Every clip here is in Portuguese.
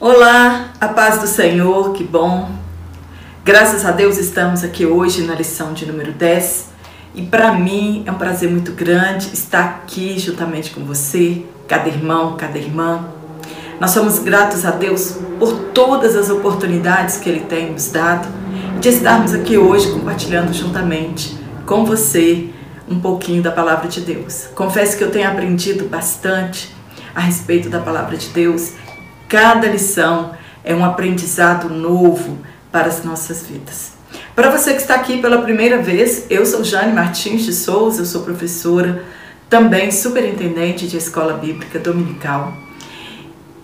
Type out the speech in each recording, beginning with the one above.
Olá, a paz do Senhor, que bom. Graças a Deus estamos aqui hoje na lição de número 10 e para mim é um prazer muito grande estar aqui juntamente com você, cada irmão, cada irmã. Nós somos gratos a Deus por todas as oportunidades que Ele tem nos dado de estarmos aqui hoje compartilhando juntamente com você um pouquinho da palavra de Deus. Confesso que eu tenho aprendido bastante a respeito da palavra de Deus. Cada lição é um aprendizado novo para as nossas vidas. Para você que está aqui pela primeira vez, eu sou Jane Martins de Souza, eu sou professora, também superintendente de escola bíblica dominical.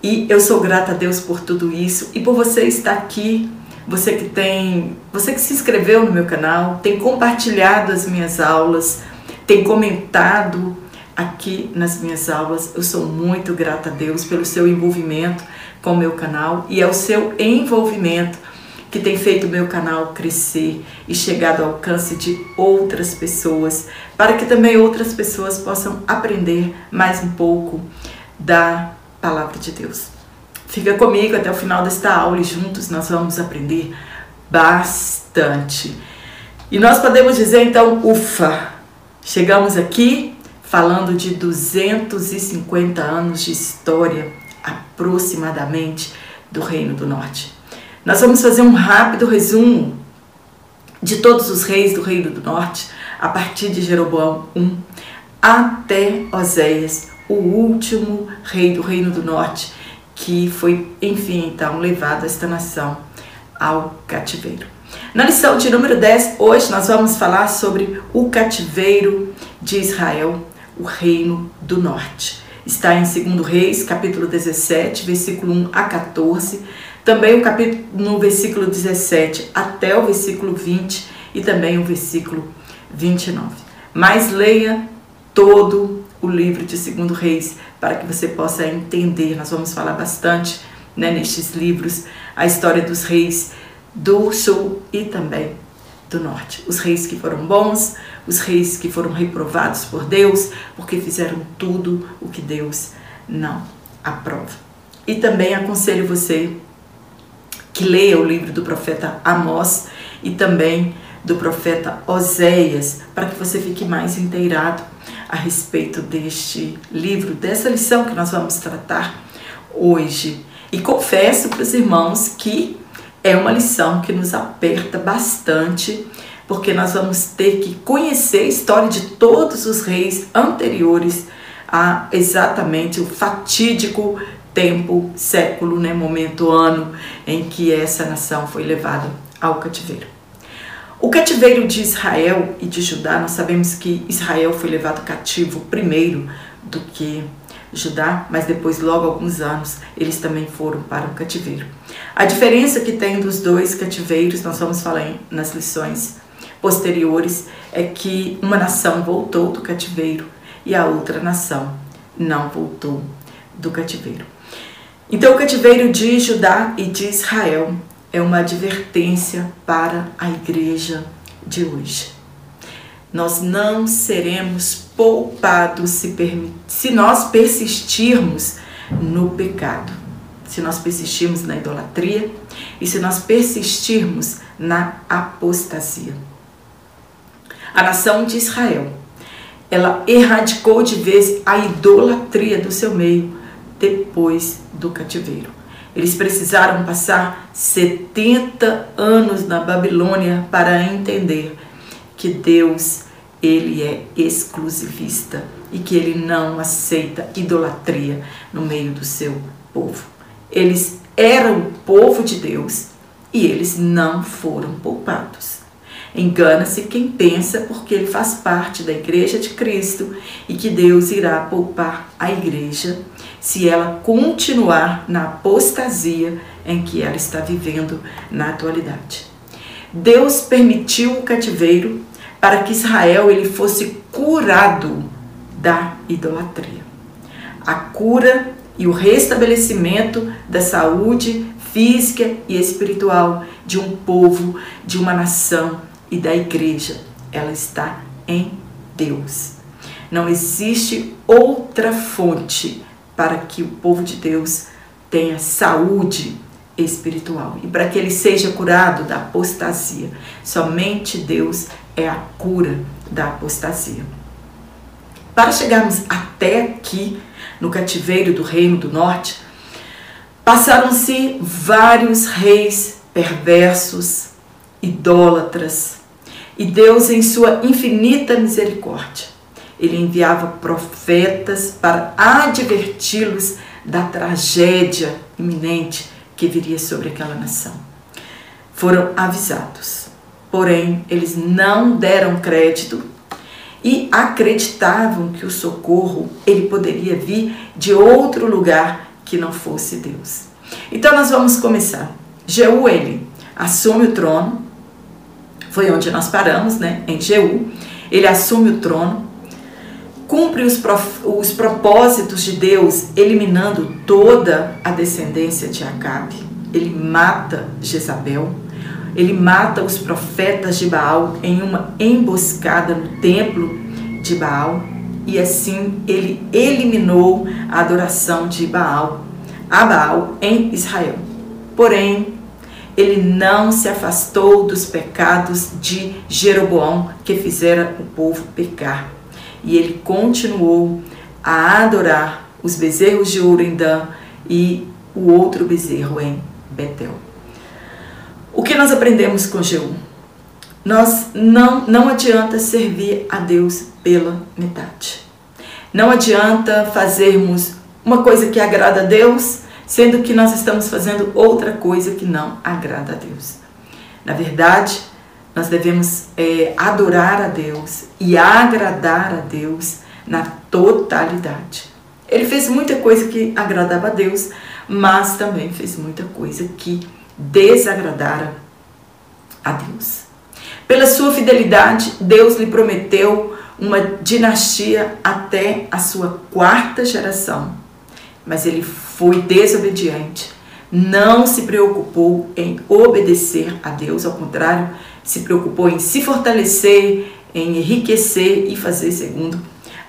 E eu sou grata a Deus por tudo isso e por você estar aqui, você que tem, você que se inscreveu no meu canal, tem compartilhado as minhas aulas, tem comentado aqui nas minhas aulas. Eu sou muito grata a Deus pelo seu envolvimento com o meu canal e é o seu envolvimento que tem feito o meu canal crescer e chegar ao alcance de outras pessoas, para que também outras pessoas possam aprender mais um pouco da palavra de Deus. Fica comigo até o final desta aula e juntos nós vamos aprender bastante. E nós podemos dizer então, ufa, chegamos aqui falando de 250 anos de história aproximadamente do Reino do Norte. Nós vamos fazer um rápido resumo de todos os reis do Reino do Norte, a partir de Jeroboão I até Oséias, o último rei do Reino do Norte, que foi, enfim, então, levado esta nação ao cativeiro. Na lição de número 10, hoje nós vamos falar sobre o cativeiro de Israel, o Reino do Norte. Está em 2 Reis, capítulo 17, versículo 1 a 14 também o capítulo, no versículo 17 até o versículo 20 e também o versículo 29. Mas leia todo o livro de Segundo Reis para que você possa entender. Nós vamos falar bastante né, nestes livros a história dos reis do sul e também do norte. Os reis que foram bons, os reis que foram reprovados por Deus, porque fizeram tudo o que Deus não aprova. E também aconselho você que leia o livro do profeta Amós e também do profeta Oséias, para que você fique mais inteirado a respeito deste livro, dessa lição que nós vamos tratar hoje. E confesso para os irmãos que é uma lição que nos aperta bastante, porque nós vamos ter que conhecer a história de todos os reis anteriores a exatamente o fatídico tempo, século, né, momento, ano em que essa nação foi levada ao cativeiro. O cativeiro de Israel e de Judá, nós sabemos que Israel foi levado cativo primeiro do que Judá, mas depois, logo alguns anos, eles também foram para o cativeiro. A diferença que tem dos dois cativeiros, nós vamos falar nas lições posteriores, é que uma nação voltou do cativeiro e a outra nação não voltou do cativeiro. Então, o cativeiro de Judá e de Israel é uma advertência para a igreja de hoje. Nós não seremos poupados se, se nós persistirmos no pecado, se nós persistirmos na idolatria e se nós persistirmos na apostasia. A nação de Israel, ela erradicou de vez a idolatria do seu meio depois do cativeiro. Eles precisaram passar 70 anos na Babilônia para entender que Deus, ele é exclusivista e que ele não aceita idolatria no meio do seu povo. Eles eram o povo de Deus e eles não foram poupados. Engana-se quem pensa porque ele faz parte da igreja de Cristo e que Deus irá poupar a igreja se ela continuar na apostasia em que ela está vivendo na atualidade. Deus permitiu o cativeiro para que Israel ele fosse curado da idolatria. A cura e o restabelecimento da saúde física e espiritual de um povo, de uma nação e da igreja, ela está em Deus. Não existe outra fonte para que o povo de Deus tenha saúde espiritual e para que ele seja curado da apostasia. Somente Deus é a cura da apostasia. Para chegarmos até aqui, no cativeiro do Reino do Norte, passaram-se vários reis perversos, idólatras, e Deus, em sua infinita misericórdia, ele enviava profetas para adverti-los da tragédia iminente que viria sobre aquela nação. Foram avisados, porém eles não deram crédito e acreditavam que o socorro ele poderia vir de outro lugar que não fosse Deus. Então nós vamos começar. Jeú ele assume o trono, foi onde nós paramos, né? Em Jeú, ele assume o trono, cumpre os, os propósitos de Deus, eliminando toda a descendência de Acabe. Ele mata Jezabel, ele mata os profetas de Baal em uma emboscada no templo de Baal e assim ele eliminou a adoração de Baal, a Baal em Israel. Porém, ele não se afastou dos pecados de Jeroboão que fizera o povo pecar e ele continuou a adorar os bezerros de ouro em Dan e o outro bezerro em Betel. O que nós aprendemos com Jeú? Nós não, não adianta servir a Deus pela metade. Não adianta fazermos uma coisa que agrada a Deus, sendo que nós estamos fazendo outra coisa que não agrada a Deus. Na verdade, nós devemos é, adorar a Deus e agradar a Deus na totalidade. Ele fez muita coisa que agradava a Deus, mas também fez muita coisa que desagradara a Deus. Pela sua fidelidade, Deus lhe prometeu uma dinastia até a sua quarta geração, mas ele foi desobediente, não se preocupou em obedecer a Deus, ao contrário, se preocupou em se fortalecer, em enriquecer e fazer segundo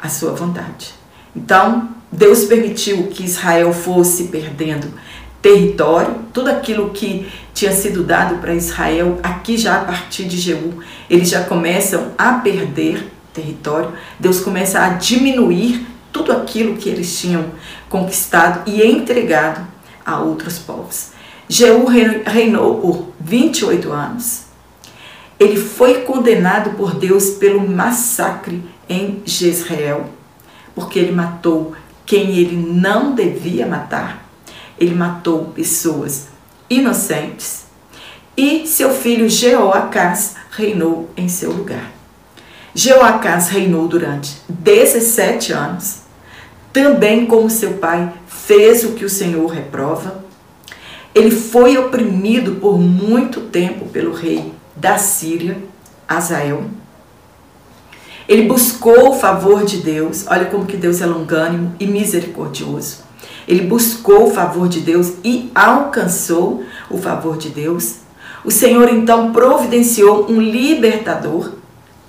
a sua vontade. Então, Deus permitiu que Israel fosse perdendo território, tudo aquilo que tinha sido dado para Israel, aqui já a partir de Jeú, eles já começam a perder território, Deus começa a diminuir tudo aquilo que eles tinham conquistado e entregado a outros povos. Jeú reinou por 28 anos ele foi condenado por Deus pelo massacre em Jezreel, porque ele matou quem ele não devia matar. Ele matou pessoas inocentes. E seu filho Jeoacás reinou em seu lugar. Jeoacás reinou durante 17 anos. Também como seu pai fez o que o Senhor reprova. Ele foi oprimido por muito tempo pelo rei da Síria, Azael. Ele buscou o favor de Deus, olha como que Deus é longânimo e misericordioso. Ele buscou o favor de Deus e alcançou o favor de Deus. O Senhor então providenciou um libertador,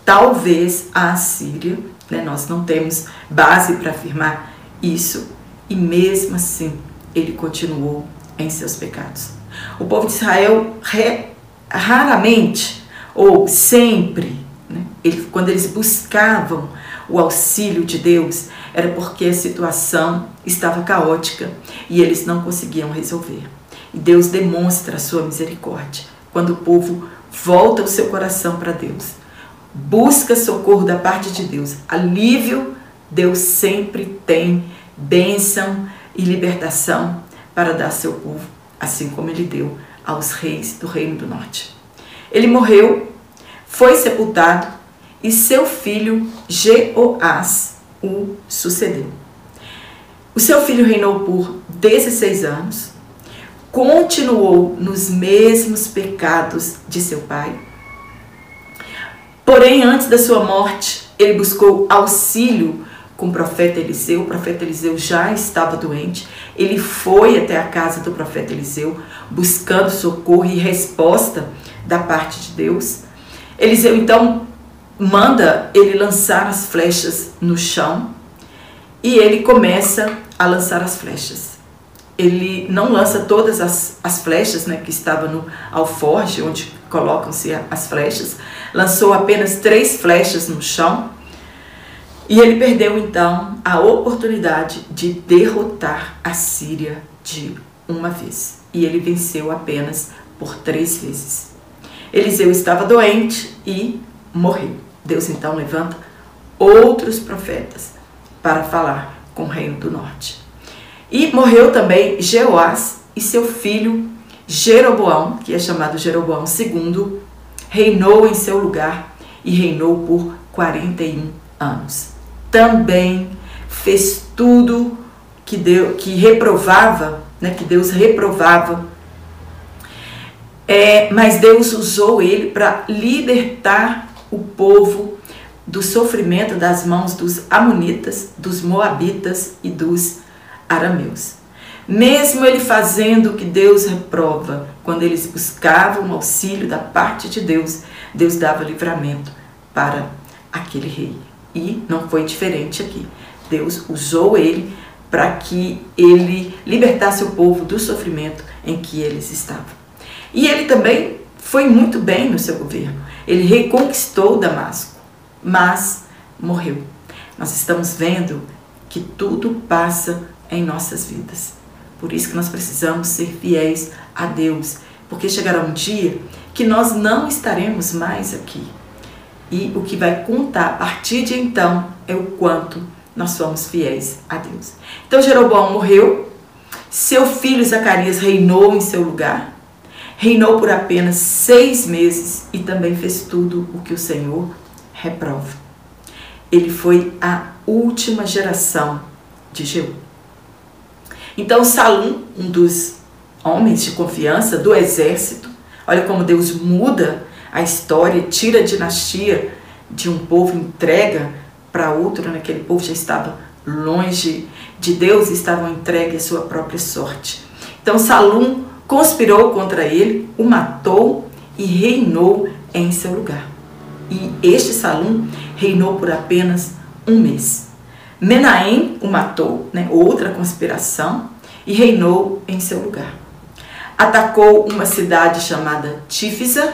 talvez a Síria. Né? Nós não temos base para afirmar isso. E mesmo assim, ele continuou em seus pecados. O povo de Israel re raramente ou sempre, né, ele, quando eles buscavam o auxílio de Deus, era porque a situação estava caótica e eles não conseguiam resolver. E Deus demonstra a sua misericórdia quando o povo volta o seu coração para Deus, busca socorro da parte de Deus, alívio, Deus sempre tem bênção e libertação para dar seu povo, assim como ele deu aos reis do Reino do Norte. Ele morreu, foi sepultado e seu filho Jeoás o sucedeu. O seu filho reinou por 16 anos, continuou nos mesmos pecados de seu pai. Porém, antes da sua morte, ele buscou auxílio com o profeta Eliseu. O profeta Eliseu já estava doente. Ele foi até a casa do profeta Eliseu buscando socorro e resposta da parte de Deus. Eliseu então manda ele lançar as flechas no chão e ele começa a lançar as flechas. ele não lança todas as, as flechas né, que estavam no alforge, onde colocam-se as flechas, lançou apenas três flechas no chão e ele perdeu então a oportunidade de derrotar a Síria de uma vez. E ele venceu apenas por três vezes. Eliseu estava doente e morreu. Deus então levanta outros profetas para falar com o reino do norte. E morreu também Jeoás e seu filho Jeroboão, que é chamado Jeroboão II, reinou em seu lugar e reinou por 41 anos. Também fez tudo que, deu, que reprovava, né, que Deus reprovava, é, mas Deus usou ele para libertar o povo do sofrimento das mãos dos Amonitas, dos Moabitas e dos Arameus. Mesmo ele fazendo o que Deus reprova, quando eles buscavam auxílio da parte de Deus, Deus dava livramento para aquele rei. E não foi diferente aqui. Deus usou ele para que ele libertasse o povo do sofrimento em que eles estavam. E ele também foi muito bem no seu governo. Ele reconquistou Damasco, mas morreu. Nós estamos vendo que tudo passa em nossas vidas. Por isso que nós precisamos ser fiéis a Deus, porque chegará um dia que nós não estaremos mais aqui. E o que vai contar a partir de então é o quanto nós somos fiéis a Deus. Então Jeroboão morreu, seu filho Zacarias reinou em seu lugar, reinou por apenas seis meses e também fez tudo o que o Senhor reprova. Ele foi a última geração de Jeú. Então Salum, um dos homens de confiança do exército, olha como Deus muda a história, tira a dinastia de um povo, entrega para outro, naquele né? povo já estava longe de Deus, estavam entregue à sua própria sorte. Então Salum conspirou contra ele, o matou e reinou em seu lugar. E este Salum reinou por apenas um mês. Menahem o matou, né, outra conspiração, e reinou em seu lugar. Atacou uma cidade chamada Tífisa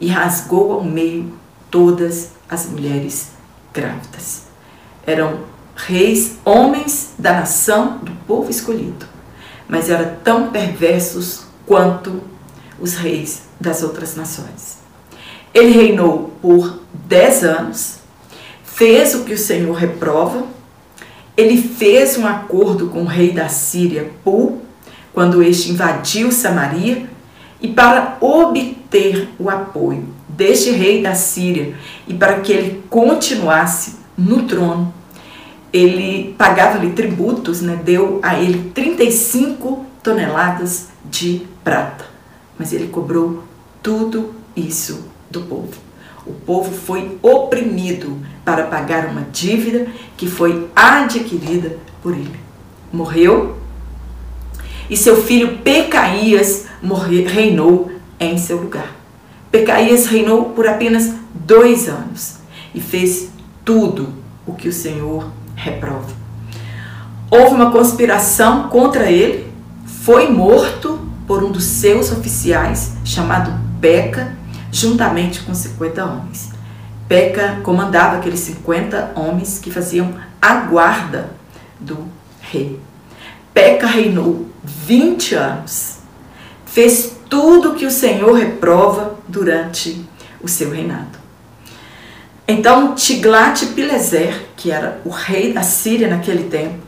e rasgou ao meio todas as mulheres grávidas. Eram reis, homens da nação, do povo escolhido, mas eram tão perversos quanto os reis das outras nações. Ele reinou por dez anos, fez o que o Senhor reprova ele fez um acordo com o rei da Síria, Pul, quando este invadiu Samaria, e para obter o apoio deste rei da Síria e para que ele continuasse no trono, ele pagava-lhe tributos, né? deu a ele 35 toneladas de prata. Mas ele cobrou tudo isso do povo. O povo foi oprimido para pagar uma dívida que foi adquirida por ele. Morreu e seu filho Pecaías morre, reinou em seu lugar. Pecaías reinou por apenas dois anos e fez tudo o que o Senhor reprova. Houve uma conspiração contra ele, foi morto por um dos seus oficiais, chamado Peca, juntamente com 50 homens. Peca comandava aqueles 50 homens que faziam a guarda do rei. Peca reinou 20 anos. Fez tudo que o Senhor reprova durante o seu reinado. Então Tiglat-Pileser, que era o rei da Síria naquele tempo,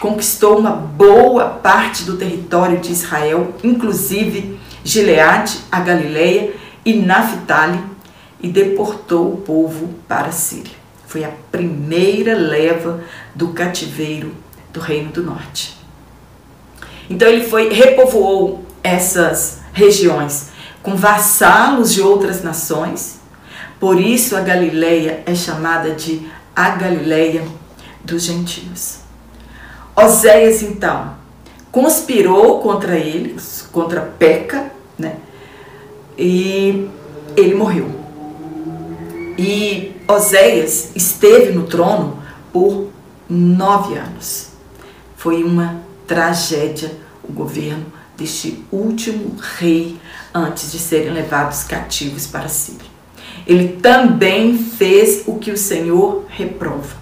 conquistou uma boa parte do território de Israel, inclusive Gileade, a Galileia e Naphtali, e deportou o povo para a Síria. Foi a primeira leva do cativeiro do Reino do Norte. Então ele foi repovoou essas regiões com vassalos de outras nações. Por isso a Galileia é chamada de a Galileia dos gentios. Oséias então conspirou contra eles, contra Peca, né? E ele morreu. E Oséias esteve no trono por nove anos. Foi uma tragédia o governo deste último rei antes de serem levados cativos para a Síria. Ele também fez o que o Senhor reprova.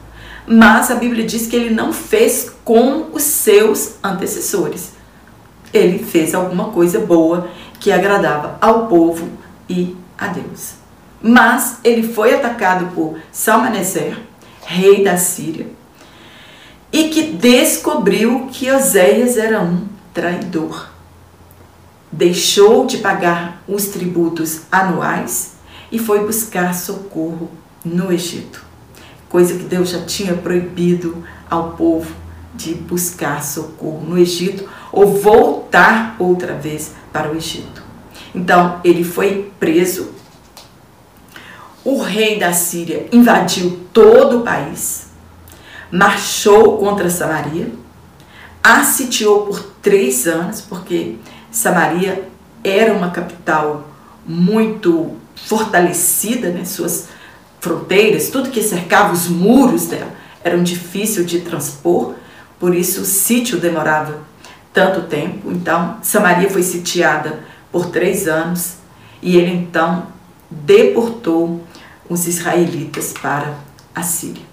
Mas a Bíblia diz que ele não fez com os seus antecessores. Ele fez alguma coisa boa que agradava ao povo e a Deus. Mas ele foi atacado por Salmaneser, rei da Síria, e que descobriu que Oséias era um traidor. Deixou de pagar os tributos anuais e foi buscar socorro no Egito, coisa que Deus já tinha proibido ao povo de buscar socorro no Egito ou voltar outra vez para o Egito. Então ele foi preso. O rei da Síria invadiu todo o país, marchou contra Samaria, a sitiou por três anos, porque Samaria era uma capital muito fortalecida, né? suas fronteiras, tudo que cercava os muros dela eram difícil de transpor, por isso o sítio demorava tanto tempo. Então, Samaria foi sitiada por três anos e ele então deportou os israelitas para a Síria.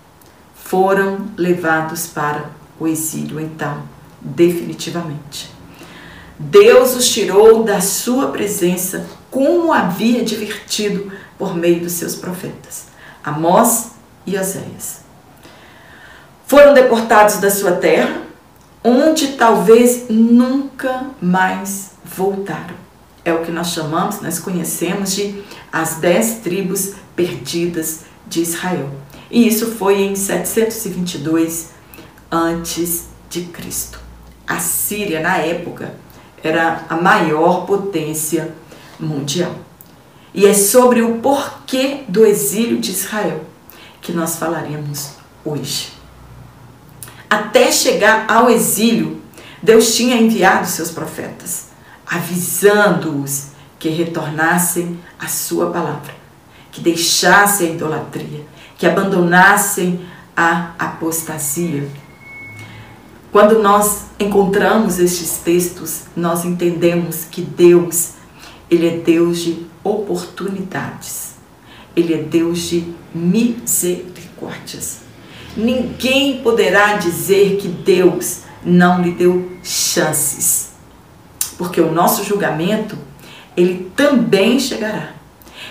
Foram levados para o exílio, então, definitivamente. Deus os tirou da sua presença, como havia advertido por meio dos seus profetas, Amós e Oséias. Foram deportados da sua terra, onde talvez nunca mais voltaram. É o que nós chamamos, nós conhecemos de as dez tribos perdidas de Israel. E isso foi em 722 antes de Cristo. A Síria na época era a maior potência mundial. E é sobre o porquê do exílio de Israel que nós falaremos hoje. Até chegar ao exílio, Deus tinha enviado seus profetas, avisando-os que retornassem à sua palavra, que deixassem a idolatria, que abandonassem a apostasia. Quando nós encontramos estes textos, nós entendemos que Deus, ele é Deus de oportunidades. Ele é Deus de misericórdias. Ninguém poderá dizer que Deus não lhe deu chances. Porque o nosso julgamento, ele também chegará.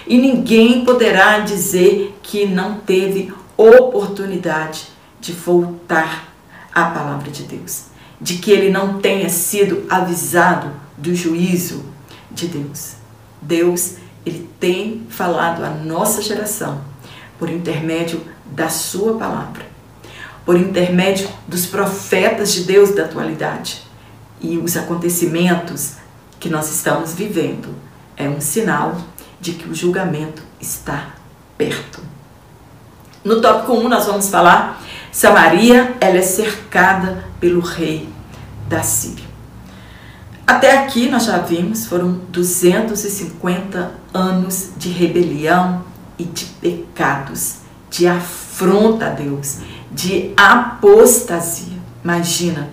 E ninguém poderá dizer que não teve oportunidade de voltar à palavra de Deus, de que ele não tenha sido avisado do juízo de Deus. Deus, ele tem falado à nossa geração por intermédio da sua palavra por intermédio dos profetas de Deus da atualidade. E os acontecimentos que nós estamos vivendo é um sinal de que o julgamento está perto. No tópico 1 nós vamos falar Samaria, ela é cercada pelo rei da Síria. Até aqui nós já vimos, foram 250 anos de rebelião e de pecados, de afronta a Deus, de apostasia. Imagina,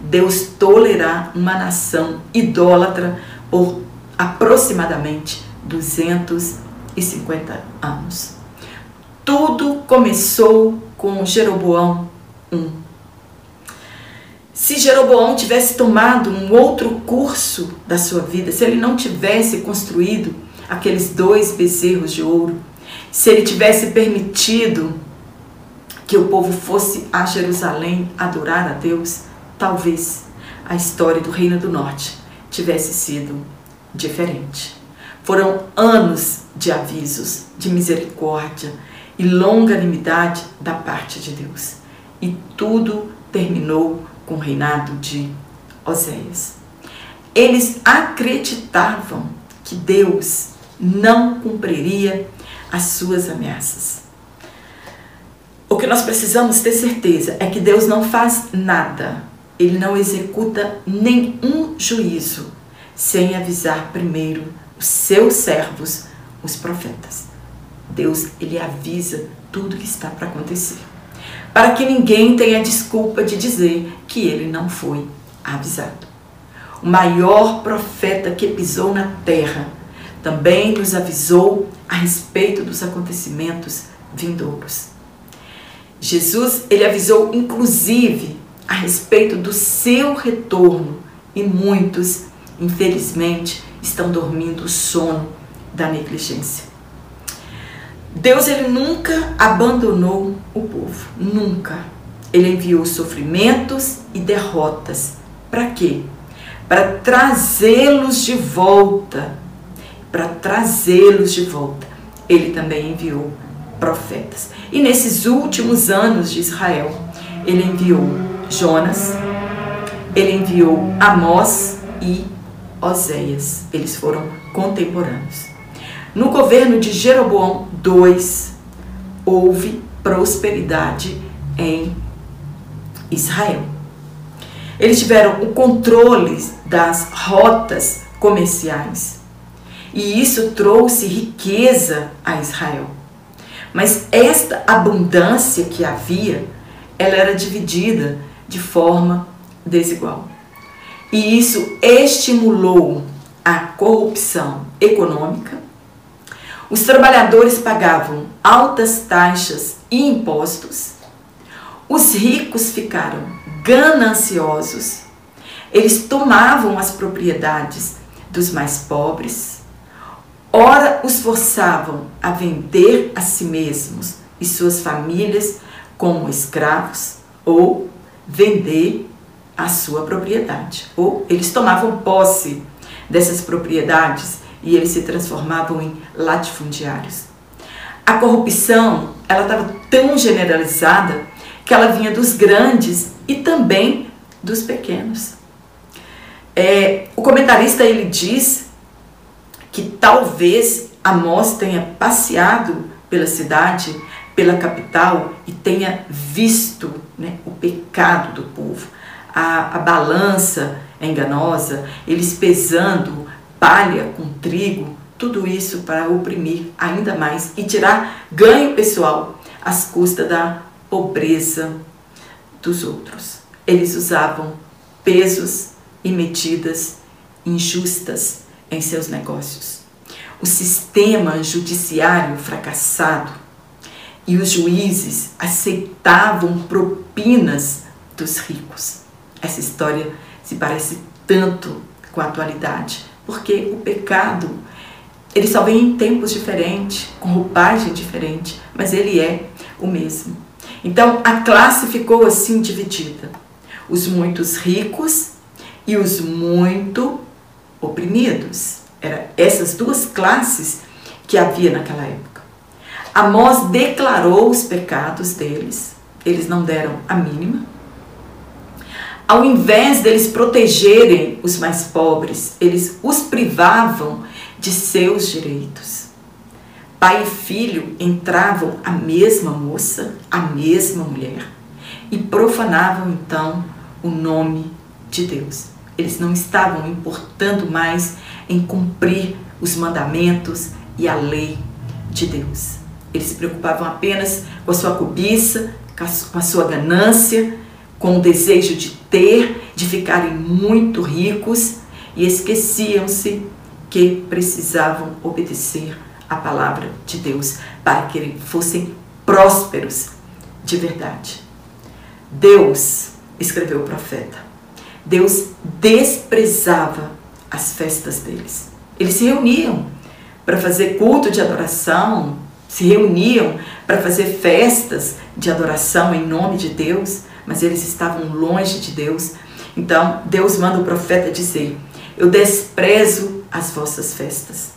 Deus tolerar uma nação idólatra por aproximadamente 250 anos. Tudo começou com Jeroboão I. Se Jeroboão tivesse tomado um outro curso da sua vida, se ele não tivesse construído aqueles dois bezerros de ouro, se ele tivesse permitido que o povo fosse a Jerusalém adorar a Deus, talvez a história do Reino do Norte tivesse sido diferente. Foram anos de avisos, de misericórdia e longanimidade da parte de Deus. E tudo terminou com o reinado de Oséias. Eles acreditavam que Deus não cumpriria as suas ameaças. O que nós precisamos ter certeza é que Deus não faz nada, ele não executa nenhum juízo sem avisar primeiro os seus servos, os profetas. Deus, ele avisa tudo que está para acontecer, para que ninguém tenha desculpa de dizer que ele não foi avisado. o maior profeta que pisou na terra, também nos avisou a respeito dos acontecimentos vindouros. Jesus, ele avisou inclusive a respeito do seu retorno e muitos, infelizmente, estão dormindo o sono da negligência. Deus ele nunca abandonou o povo, nunca. Ele enviou sofrimentos e derrotas. Para quê? Para trazê-los de volta. Para trazê-los de volta. Ele também enviou profetas. E nesses últimos anos de Israel, ele enviou Jonas, ele enviou Amós e Oséias. Eles foram contemporâneos. No governo de Jeroboão II, houve prosperidade em Israel. Eles tiveram o controle das rotas comerciais e isso trouxe riqueza a Israel. Mas esta abundância que havia, ela era dividida de forma desigual. E isso estimulou a corrupção econômica. Os trabalhadores pagavam altas taxas e impostos. Os ricos ficaram gananciosos. Eles tomavam as propriedades dos mais pobres. Ora, os forçavam a vender a si mesmos e suas famílias como escravos ou vender a sua propriedade. Ou eles tomavam posse dessas propriedades e eles se transformavam em latifundiários. A corrupção, ela estava tão generalizada que ela vinha dos grandes e também dos pequenos. É, o comentarista ele diz que talvez Amós tenha passeado pela cidade, pela capital e tenha visto né, o pecado do povo a, a balança é enganosa, eles pesando palha com trigo, tudo isso para oprimir ainda mais e tirar ganho pessoal às custas da pobreza dos outros. Eles usavam pesos e medidas injustas em seus negócios. O sistema judiciário fracassado e os juízes aceitavam propinas dos ricos. Essa história se parece tanto com a atualidade, porque o pecado ele só vem em tempos diferentes, com roupagem diferente, mas ele é o mesmo. Então a classe ficou assim dividida: os muitos ricos e os muito oprimidos. Eram essas duas classes que havia naquela época. Amós declarou os pecados deles, eles não deram a mínima, ao invés deles protegerem os mais pobres, eles os privavam de seus direitos. Pai e filho entravam a mesma moça, a mesma mulher, e profanavam então o nome de Deus. Eles não estavam importando mais em cumprir os mandamentos e a lei de Deus. Eles se preocupavam apenas com a sua cobiça, com a sua ganância, com o desejo de ter, de ficarem muito ricos e esqueciam-se que precisavam obedecer a palavra de Deus para que fossem prósperos de verdade. Deus, escreveu o profeta, Deus desprezava as festas deles. Eles se reuniam para fazer culto de adoração, se reuniam para fazer festas de adoração em nome de Deus, mas eles estavam longe de Deus. Então, Deus manda o profeta dizer: Eu desprezo as vossas festas.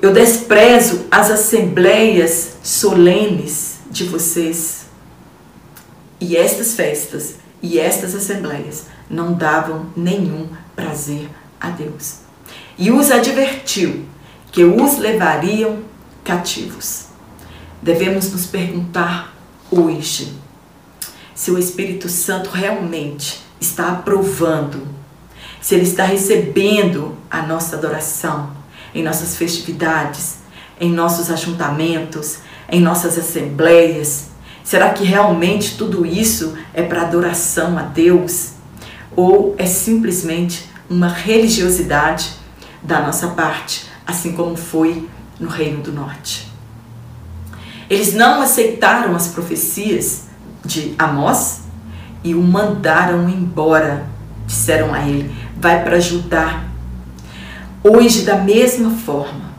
Eu desprezo as assembleias solenes de vocês. E estas festas e estas assembleias não davam nenhum prazer a Deus. E os advertiu que os levariam cativos. Devemos nos perguntar hoje se o Espírito Santo realmente está aprovando, se ele está recebendo a nossa adoração em nossas festividades, em nossos ajuntamentos, em nossas assembleias. Será que realmente tudo isso é para adoração a Deus? Ou é simplesmente uma religiosidade da nossa parte, assim como foi no Reino do Norte. Eles não aceitaram as profecias de Amós e o mandaram embora. Disseram a ele: vai para Judá. Hoje, da mesma forma,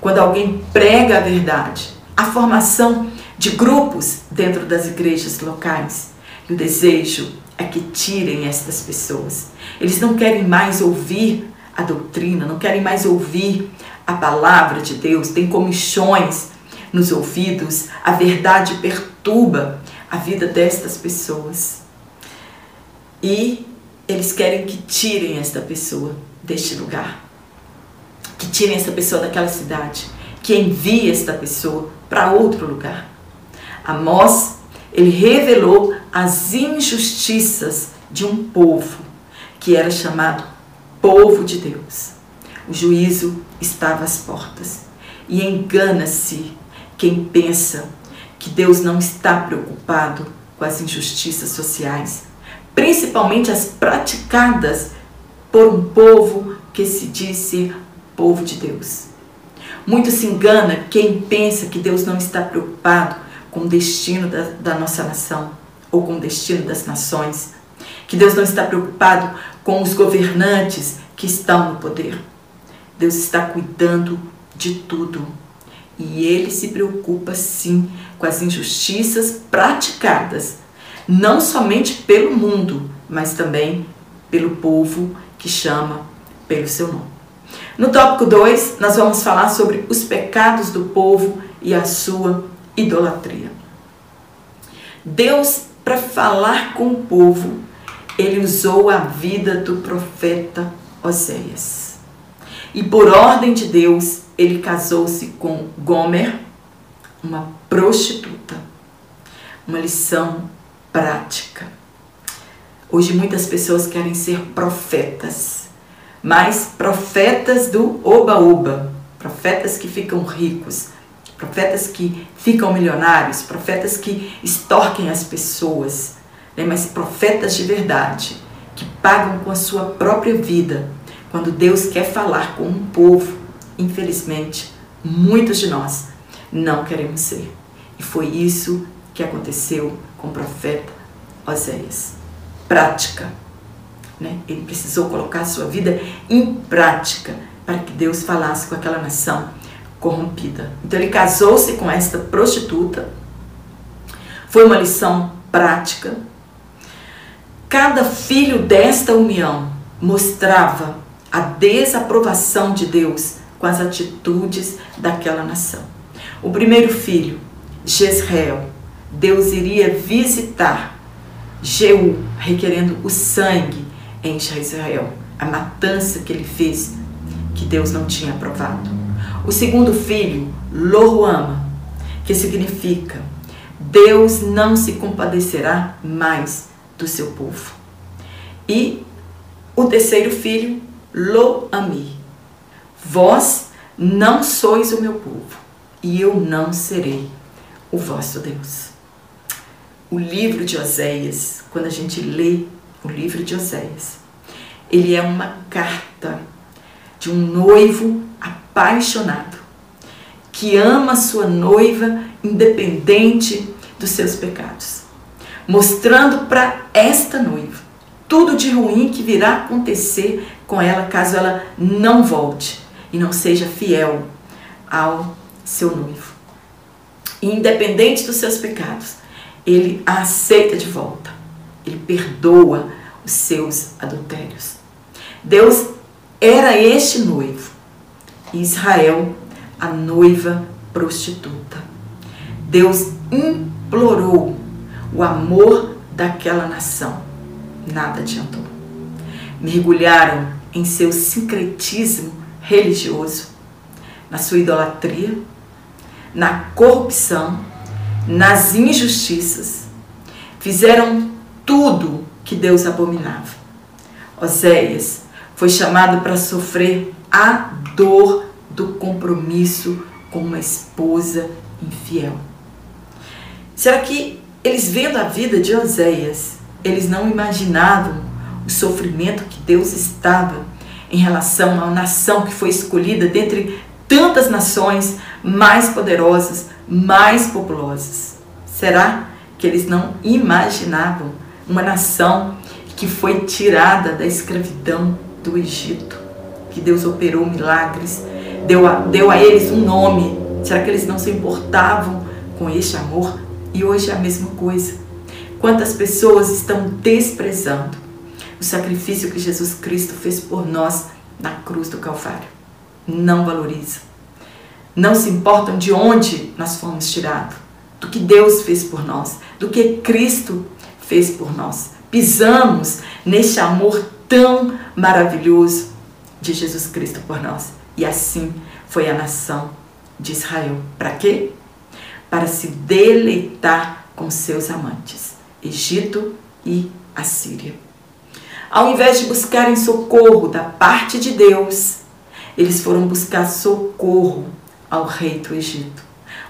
quando alguém prega a verdade, a formação de grupos dentro das igrejas locais, e o desejo é que tirem estas pessoas. Eles não querem mais ouvir a doutrina, não querem mais ouvir a palavra de Deus, tem comichões nos ouvidos, a verdade perturba a vida destas pessoas. E eles querem que tirem esta pessoa deste lugar, que tirem esta pessoa daquela cidade, que enviem esta pessoa para outro lugar. Amós, ele revelou as injustiças de um povo que era chamado povo de Deus. O juízo estava às portas. E engana-se quem pensa que Deus não está preocupado com as injustiças sociais, principalmente as praticadas por um povo que se diz ser povo de Deus. Muito se engana quem pensa que Deus não está preocupado com o destino da, da nossa nação ou com o destino das nações, que Deus não está preocupado com os governantes que estão no poder. Deus está cuidando de tudo. E ele se preocupa sim com as injustiças praticadas, não somente pelo mundo, mas também pelo povo que chama pelo seu nome. No tópico 2, nós vamos falar sobre os pecados do povo e a sua idolatria. Deus, para falar com o povo, ele usou a vida do profeta Oséias. E por ordem de Deus, ele casou-se com Gomer, uma prostituta. Uma lição prática. Hoje muitas pessoas querem ser profetas, mas profetas do oba-oba, profetas que ficam ricos, profetas que ficam milionários, profetas que extorquem as pessoas, né? mas profetas de verdade, que pagam com a sua própria vida quando Deus quer falar com um povo. Infelizmente, muitos de nós não queremos ser. E foi isso que aconteceu com o profeta Oséias. Prática. Né? Ele precisou colocar a sua vida em prática para que Deus falasse com aquela nação corrompida. Então ele casou-se com esta prostituta. Foi uma lição prática. Cada filho desta união mostrava a desaprovação de Deus com as atitudes daquela nação. O primeiro filho, Jezreel, Deus iria visitar Jeú, requerendo o sangue em Israel, a matança que ele fez, que Deus não tinha aprovado. O segundo filho, Loruama, que significa Deus não se compadecerá mais do seu povo. E o terceiro filho, Lo-ami, vós não sois o meu povo, e eu não serei o vosso Deus. O livro de Oséias, quando a gente lê o livro de Oséias, ele é uma carta de um noivo apaixonado, que ama sua noiva independente dos seus pecados, mostrando para esta noiva tudo de ruim que virá acontecer com ela caso ela não volte e não seja fiel ao seu noivo. Independente dos seus pecados, ele a aceita de volta. Ele perdoa os seus adultérios. Deus era este noivo Israel, a noiva prostituta. Deus implorou o amor daquela nação. Nada adiantou. Mergulharam em seu sincretismo religioso, na sua idolatria, na corrupção, nas injustiças. Fizeram tudo que Deus abominava. Oséias foi chamado para sofrer a dor do compromisso com uma esposa infiel. Será que eles vendo a vida de Oséias, eles não imaginavam o sofrimento que Deus estava em relação uma nação que foi escolhida dentre tantas nações mais poderosas, mais populosas. Será que eles não imaginavam uma nação que foi tirada da escravidão do Egito? Que Deus operou milagres, deu a, deu a eles um nome. Será que eles não se importavam com este amor? E hoje é a mesma coisa. Quantas pessoas estão desprezando o sacrifício que Jesus Cristo fez por nós na cruz do Calvário? Não valorizam. Não se importam de onde nós fomos tirados, do que Deus fez por nós, do que Cristo fez por nós. Pisamos neste amor tão maravilhoso de Jesus Cristo por nós. E assim foi a nação de Israel. Para quê? Para se deleitar com seus amantes, Egito e Assíria. Ao invés de buscarem socorro da parte de Deus, eles foram buscar socorro ao rei do Egito.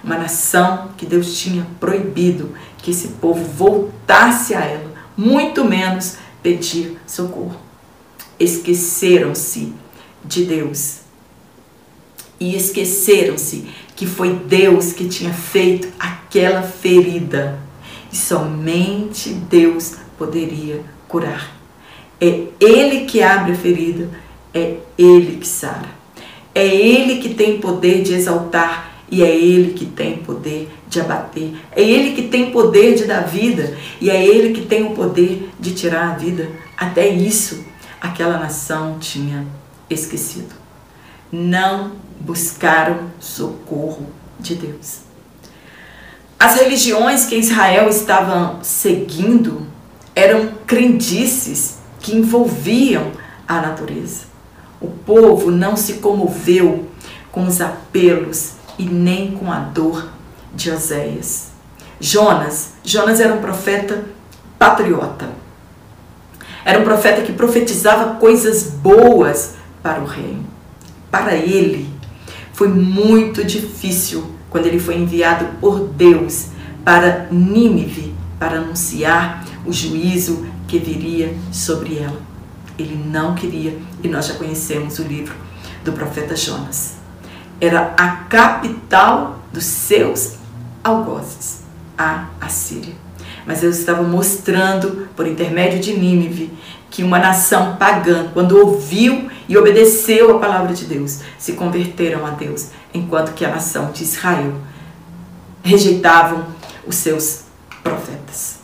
Uma nação que Deus tinha proibido que esse povo voltasse a ela, muito menos pedir socorro. Esqueceram-se de Deus e esqueceram-se que foi Deus que tinha feito aquela ferida e somente Deus poderia curar. É Ele que abre a ferida, é Ele que sara. É Ele que tem poder de exaltar e é Ele que tem poder de abater. É Ele que tem poder de dar vida e é Ele que tem o poder de tirar a vida. Até isso aquela nação tinha esquecido. Não buscaram socorro de Deus. As religiões que Israel estava seguindo eram crendices que envolviam a natureza. O povo não se comoveu com os apelos e nem com a dor de Oséias. Jonas, Jonas era um profeta patriota. Era um profeta que profetizava coisas boas para o reino. Para ele, foi muito difícil quando ele foi enviado por Deus para Nínive para anunciar o juízo que viria sobre ela. Ele não queria, e nós já conhecemos o livro do profeta Jonas. Era a capital dos seus algozes, a Assíria. Mas Deus estava mostrando, por intermédio de Nínive, que uma nação pagã, quando ouviu e obedeceu a palavra de Deus, se converteram a Deus, enquanto que a nação de Israel rejeitavam os seus profetas.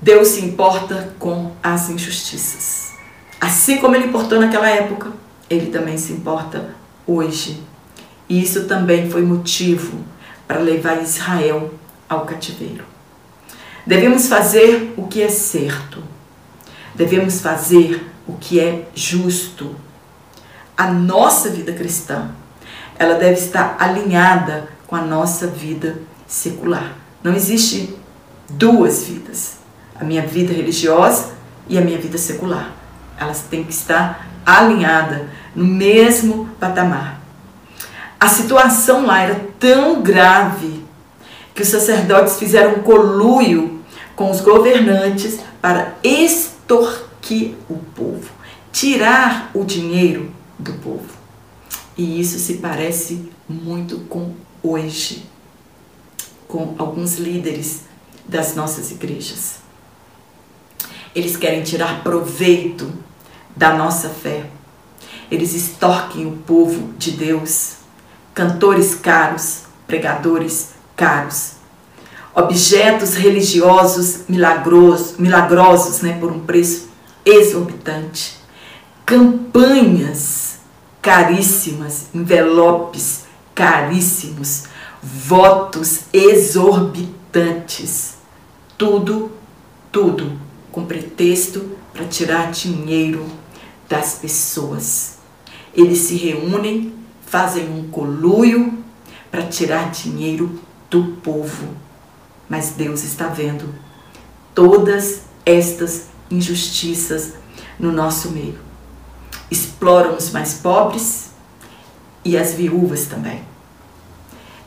Deus se importa com as injustiças. Assim como ele importou naquela época, ele também se importa hoje. E isso também foi motivo para levar Israel ao cativeiro. Devemos fazer o que é certo. Devemos fazer o que é justo. A nossa vida cristã, ela deve estar alinhada com a nossa vida secular. Não existe duas vidas a minha vida religiosa e a minha vida secular. Elas têm que estar alinhadas no mesmo patamar. A situação lá era tão grave que os sacerdotes fizeram coluio com os governantes para extorquir o povo, tirar o dinheiro do povo. E isso se parece muito com hoje, com alguns líderes das nossas igrejas. Eles querem tirar proveito da nossa fé. Eles extorquem o povo de Deus. Cantores caros, pregadores caros, objetos religiosos milagrosos, milagrosos né, por um preço exorbitante, campanhas caríssimas, envelopes caríssimos, votos exorbitantes, tudo, tudo com pretexto para tirar dinheiro das pessoas. Eles se reúnem, fazem um coluio para tirar dinheiro do povo. Mas Deus está vendo todas estas injustiças no nosso meio. Exploram os mais pobres e as viúvas também.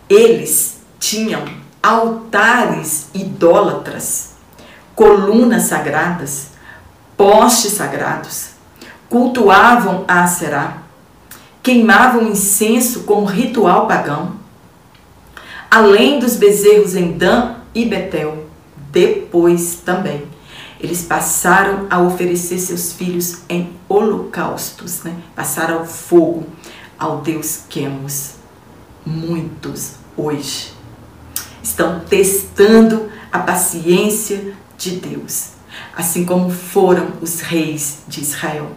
Eles tinham altares idólatras colunas sagradas, postes sagrados, cultuavam a Será, queimavam incenso como ritual pagão, além dos bezerros em Dan e Betel, depois também. Eles passaram a oferecer seus filhos em holocaustos, né? passaram ao fogo ao Deus Quemos. Muitos hoje estão testando a paciência de Deus, assim como foram os reis de Israel.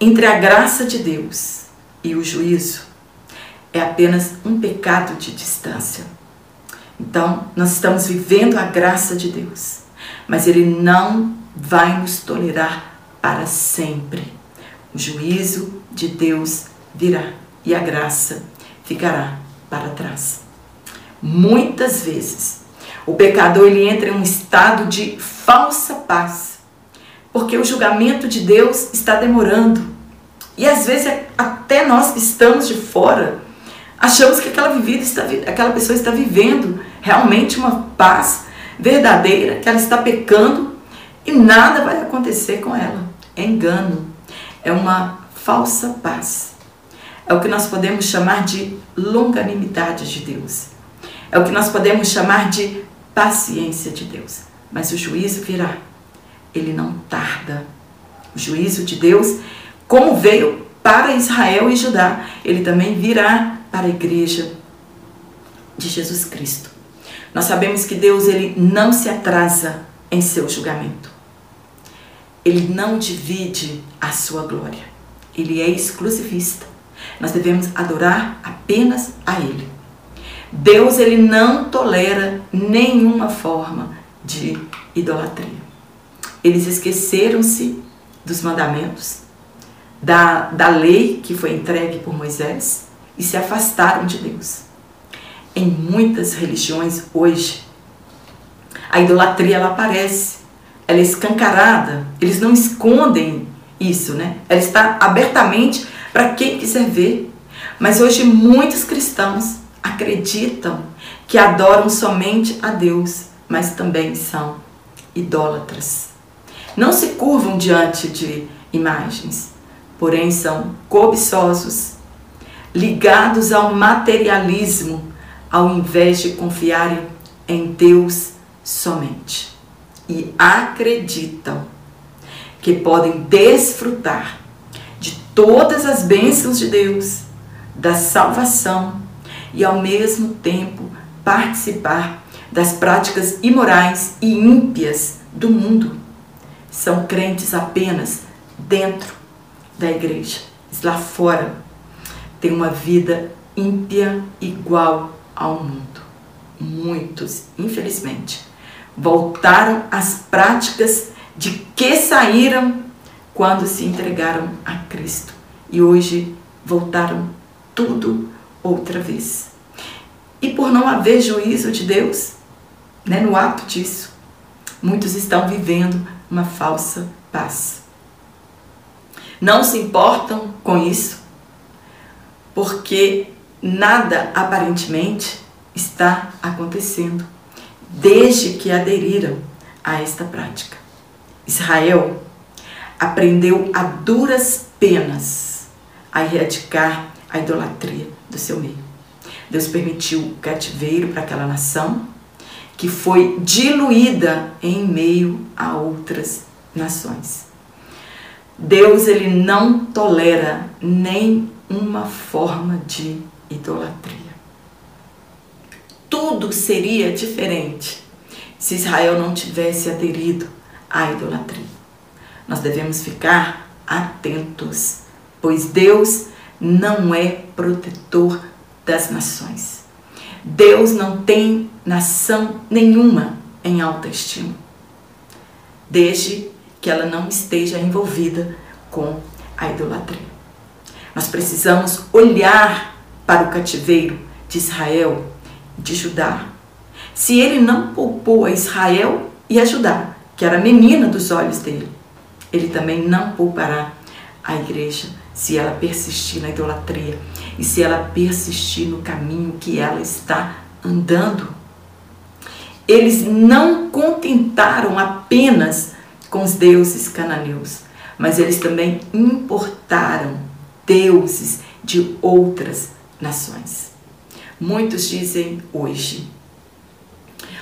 Entre a graça de Deus e o juízo é apenas um pecado de distância. Então, nós estamos vivendo a graça de Deus, mas Ele não vai nos tolerar para sempre. O juízo de Deus virá e a graça ficará para trás. Muitas vezes, o pecador ele entra em um estado de falsa paz, porque o julgamento de Deus está demorando. E às vezes até nós que estamos de fora achamos que aquela vivida está, aquela pessoa está vivendo realmente uma paz verdadeira, que ela está pecando e nada vai acontecer com ela. É engano, é uma falsa paz. É o que nós podemos chamar de longanimidade de Deus. É o que nós podemos chamar de paciência de Deus. Mas o juízo virá. Ele não tarda. O juízo de Deus, como veio para Israel e Judá, ele também virá para a igreja de Jesus Cristo. Nós sabemos que Deus ele não se atrasa em seu julgamento. Ele não divide a sua glória. Ele é exclusivista. Nós devemos adorar apenas a ele. Deus ele não tolera nenhuma forma de idolatria. Eles esqueceram-se dos mandamentos, da, da lei que foi entregue por Moisés e se afastaram de Deus. Em muitas religiões hoje, a idolatria ela aparece, ela é escancarada, eles não escondem isso, né? Ela está abertamente para quem quiser ver. Mas hoje muitos cristãos acreditam que adoram somente a Deus, mas também são idólatras. Não se curvam diante de imagens, porém são cobiçosos, ligados ao materialismo, ao invés de confiarem em Deus somente. E acreditam que podem desfrutar de todas as bênçãos de Deus, da salvação e ao mesmo tempo participar das práticas imorais e ímpias do mundo. São crentes apenas dentro da igreja, lá fora tem uma vida ímpia igual ao mundo. Muitos, infelizmente, voltaram às práticas de que saíram quando se entregaram a Cristo e hoje voltaram tudo outra vez. E por não haver juízo de Deus, né, no ato disso, muitos estão vivendo uma falsa paz. Não se importam com isso, porque nada aparentemente está acontecendo desde que aderiram a esta prática. Israel aprendeu a duras penas a erradicar a idolatria do seu meio. Deus permitiu o cativeiro para aquela nação que foi diluída em meio a outras nações. Deus ele não tolera nem uma forma de idolatria. Tudo seria diferente se Israel não tivesse aderido à idolatria. Nós devemos ficar atentos, pois Deus não é protetor das nações. Deus não tem nação nenhuma em alta estima, desde que ela não esteja envolvida com a idolatria. Nós precisamos olhar para o cativeiro de Israel, de Judá. Se ele não poupou a Israel e a Judá, que era menina dos olhos dele, ele também não poupará a igreja se ela persistir na idolatria e se ela persistir no caminho que ela está andando. Eles não contentaram apenas com os deuses cananeus, mas eles também importaram deuses de outras nações. Muitos dizem hoje: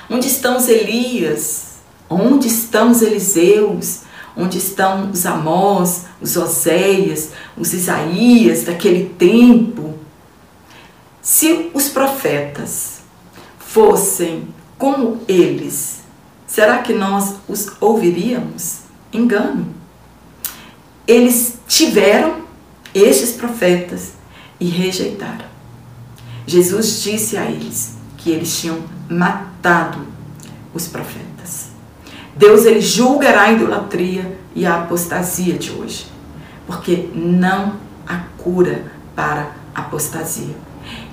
onde estão os Elias? Onde estão os Eliseus? Onde estão os Amós, os Oséias, os Isaías daquele tempo? Se os profetas fossem como eles, será que nós os ouviríamos? Engano. Eles tiveram estes profetas e rejeitaram. Jesus disse a eles que eles tinham matado os profetas. Deus ele julgará a idolatria e a apostasia de hoje, porque não há cura para apostasia.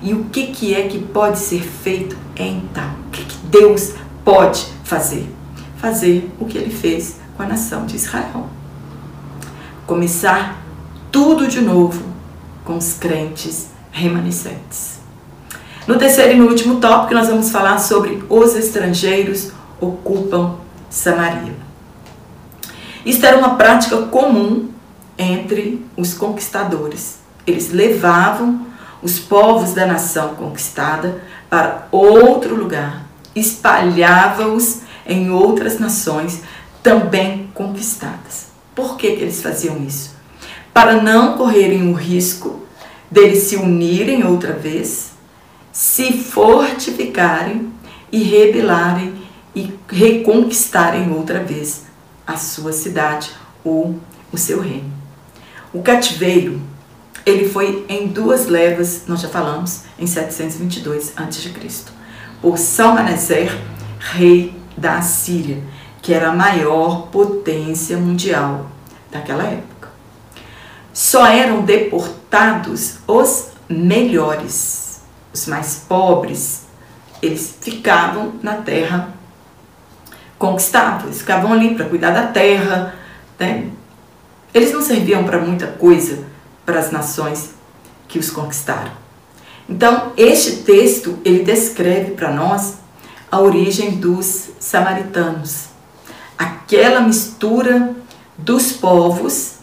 E o que, que é que pode ser feito então? O que, que Deus pode fazer? Fazer o que ele fez com a nação de Israel. Começar tudo de novo com os crentes remanescentes. No terceiro e no último tópico, nós vamos falar sobre os estrangeiros ocupam Samaria. Isto era uma prática comum entre os conquistadores. Eles levavam os povos da nação conquistada para outro lugar, espalhava-os em outras nações também conquistadas. Por que, que eles faziam isso? Para não correrem o risco deles se unirem outra vez, se fortificarem e rebelarem e reconquistarem outra vez a sua cidade ou o seu reino. O cativeiro ele foi em duas levas, nós já falamos, em 722 a.C., por Salmaneser, rei da Assíria, que era a maior potência mundial daquela época. Só eram deportados os melhores, os mais pobres, eles ficavam na terra conquistados, eles ficavam ali para cuidar da terra, né? Eles não serviam para muita coisa para as nações que os conquistaram. Então, este texto, ele descreve para nós a origem dos samaritanos. Aquela mistura dos povos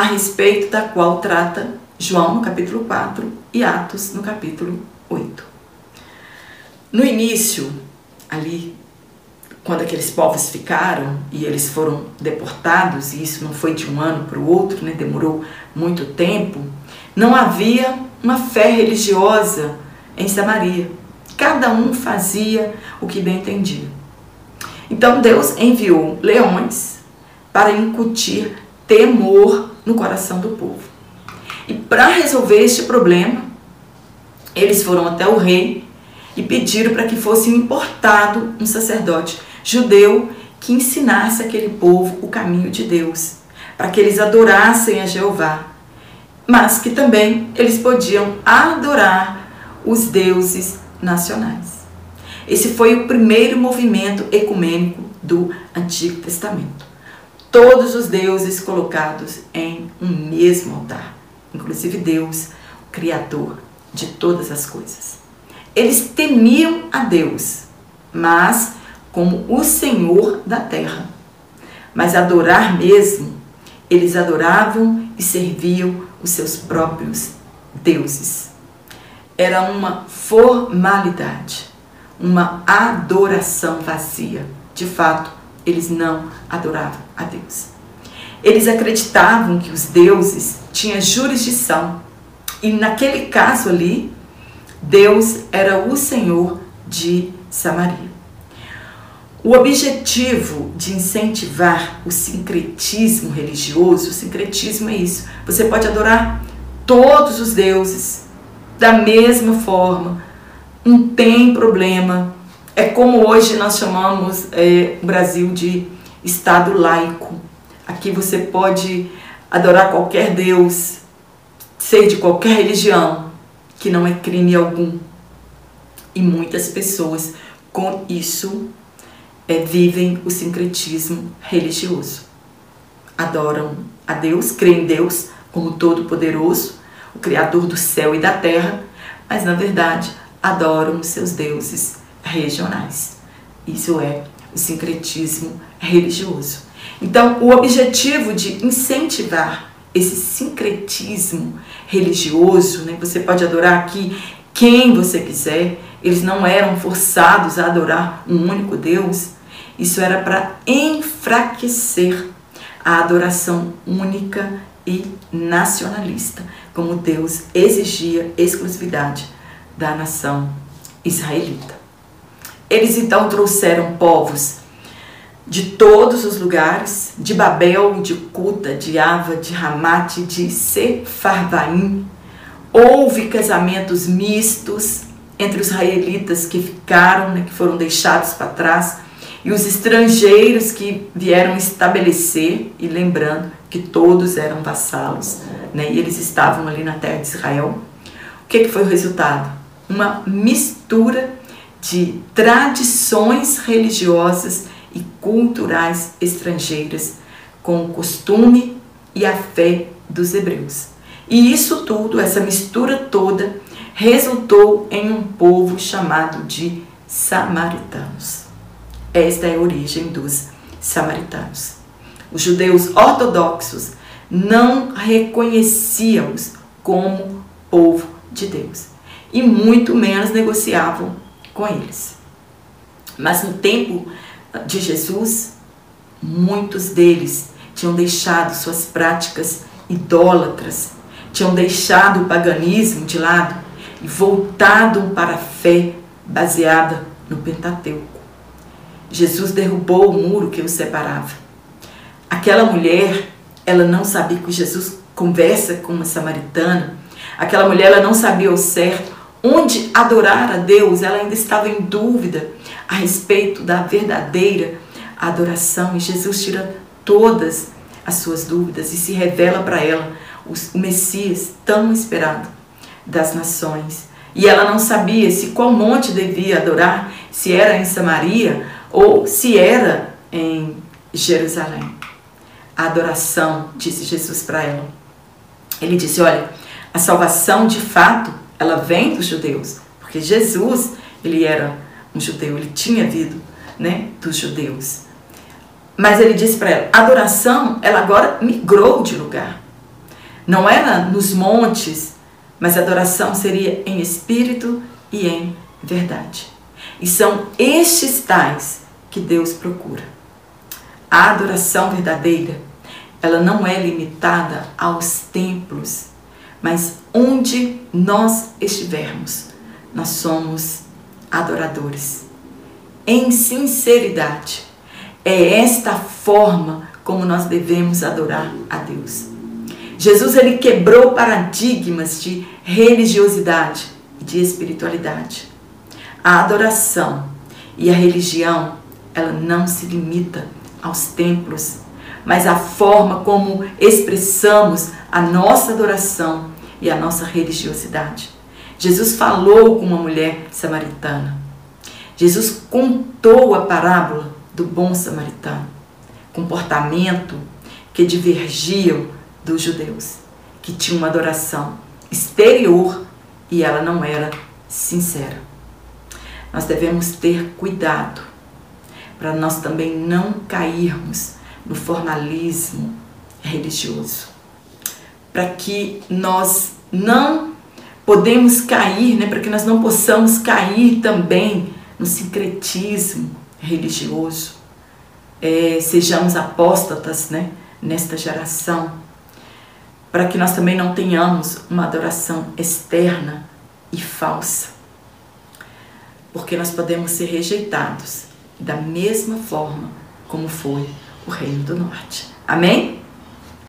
a respeito da qual trata João no capítulo 4 e Atos no capítulo 8. No início, ali quando aqueles povos ficaram e eles foram deportados, e isso não foi de um ano para o outro, né, demorou muito tempo, não havia uma fé religiosa em Samaria. Cada um fazia o que bem entendia. Então Deus enviou leões para incutir temor no coração do povo. E para resolver este problema, eles foram até o rei e pediram para que fosse importado um sacerdote judeu que ensinasse aquele povo o caminho de Deus, para que eles adorassem a Jeová, mas que também eles podiam adorar os deuses nacionais. Esse foi o primeiro movimento ecumênico do Antigo Testamento. Todos os deuses colocados em um mesmo altar, inclusive Deus, o Criador de todas as coisas. Eles temiam a Deus, mas como o Senhor da terra. Mas adorar mesmo, eles adoravam e serviam os seus próprios deuses. Era uma formalidade, uma adoração vazia. De fato, eles não adoravam a Deus. Eles acreditavam que os deuses tinham jurisdição e, naquele caso ali, Deus era o Senhor de Samaria. O objetivo de incentivar o sincretismo religioso, o sincretismo é isso. Você pode adorar todos os deuses da mesma forma, não tem problema. É como hoje nós chamamos é, o Brasil de Estado laico. Aqui você pode adorar qualquer Deus, ser de qualquer religião, que não é crime algum. E muitas pessoas com isso é, vivem o sincretismo religioso. Adoram a Deus, creem em Deus como Todo-Poderoso, o Criador do céu e da terra, mas na verdade adoram os seus deuses regionais. Isso é o sincretismo religioso. Então, o objetivo de incentivar esse sincretismo religioso, né? Você pode adorar aqui quem você quiser. Eles não eram forçados a adorar um único Deus. Isso era para enfraquecer a adoração única e nacionalista, como Deus exigia exclusividade da nação israelita. Eles então trouxeram povos de todos os lugares, de Babel, de Cuta, de Ava, de Ramate, de Sefarvaim. Houve casamentos mistos entre os israelitas que ficaram, né, que foram deixados para trás, e os estrangeiros que vieram estabelecer, e lembrando que todos eram vassalos, né, e eles estavam ali na terra de Israel. O que, que foi o resultado? Uma mistura de tradições religiosas e culturais estrangeiras com o costume e a fé dos hebreus. E isso tudo, essa mistura toda, resultou em um povo chamado de samaritanos. Esta é a origem dos samaritanos. Os judeus ortodoxos não reconheciam-os como povo de Deus e muito menos negociavam com eles. Mas no tempo de Jesus, muitos deles tinham deixado suas práticas idólatras, tinham deixado o paganismo de lado e voltado para a fé baseada no Pentateuco. Jesus derrubou o muro que os separava. Aquela mulher, ela não sabia que Jesus conversa com uma samaritana. Aquela mulher, ela não sabia ao certo onde adorar a Deus. Ela ainda estava em dúvida a respeito da verdadeira adoração e Jesus tira todas as suas dúvidas e se revela para ela o Messias tão esperado das nações. E ela não sabia se qual monte devia adorar, se era em Samaria ou se era em Jerusalém. A adoração, disse Jesus para ela. Ele disse: Olha, a salvação de fato, ela vem dos judeus, porque Jesus, ele era um judeu, ele tinha vindo né, dos judeus. Mas ele disse para ela: a adoração, ela agora migrou de lugar. Não era nos montes, mas a adoração seria em espírito e em verdade. E são estes tais que Deus procura. A adoração verdadeira, ela não é limitada aos templos, mas onde nós estivermos, nós somos adoradores. Em sinceridade, é esta forma como nós devemos adorar a Deus. Jesus ele quebrou paradigmas de religiosidade e de espiritualidade. A adoração e a religião, ela não se limita aos templos, mas a forma como expressamos a nossa adoração e a nossa religiosidade. Jesus falou com uma mulher samaritana. Jesus contou a parábola do bom samaritano, comportamento que divergiam dos judeus, que tinham uma adoração exterior e ela não era sincera. Nós devemos ter cuidado para nós também não cairmos no formalismo religioso, para que nós não podemos cair, né, para que nós não possamos cair também no sincretismo religioso, é, sejamos apóstatas né, nesta geração, para que nós também não tenhamos uma adoração externa e falsa, porque nós podemos ser rejeitados da mesma forma como foi o Reino do Norte. Amém?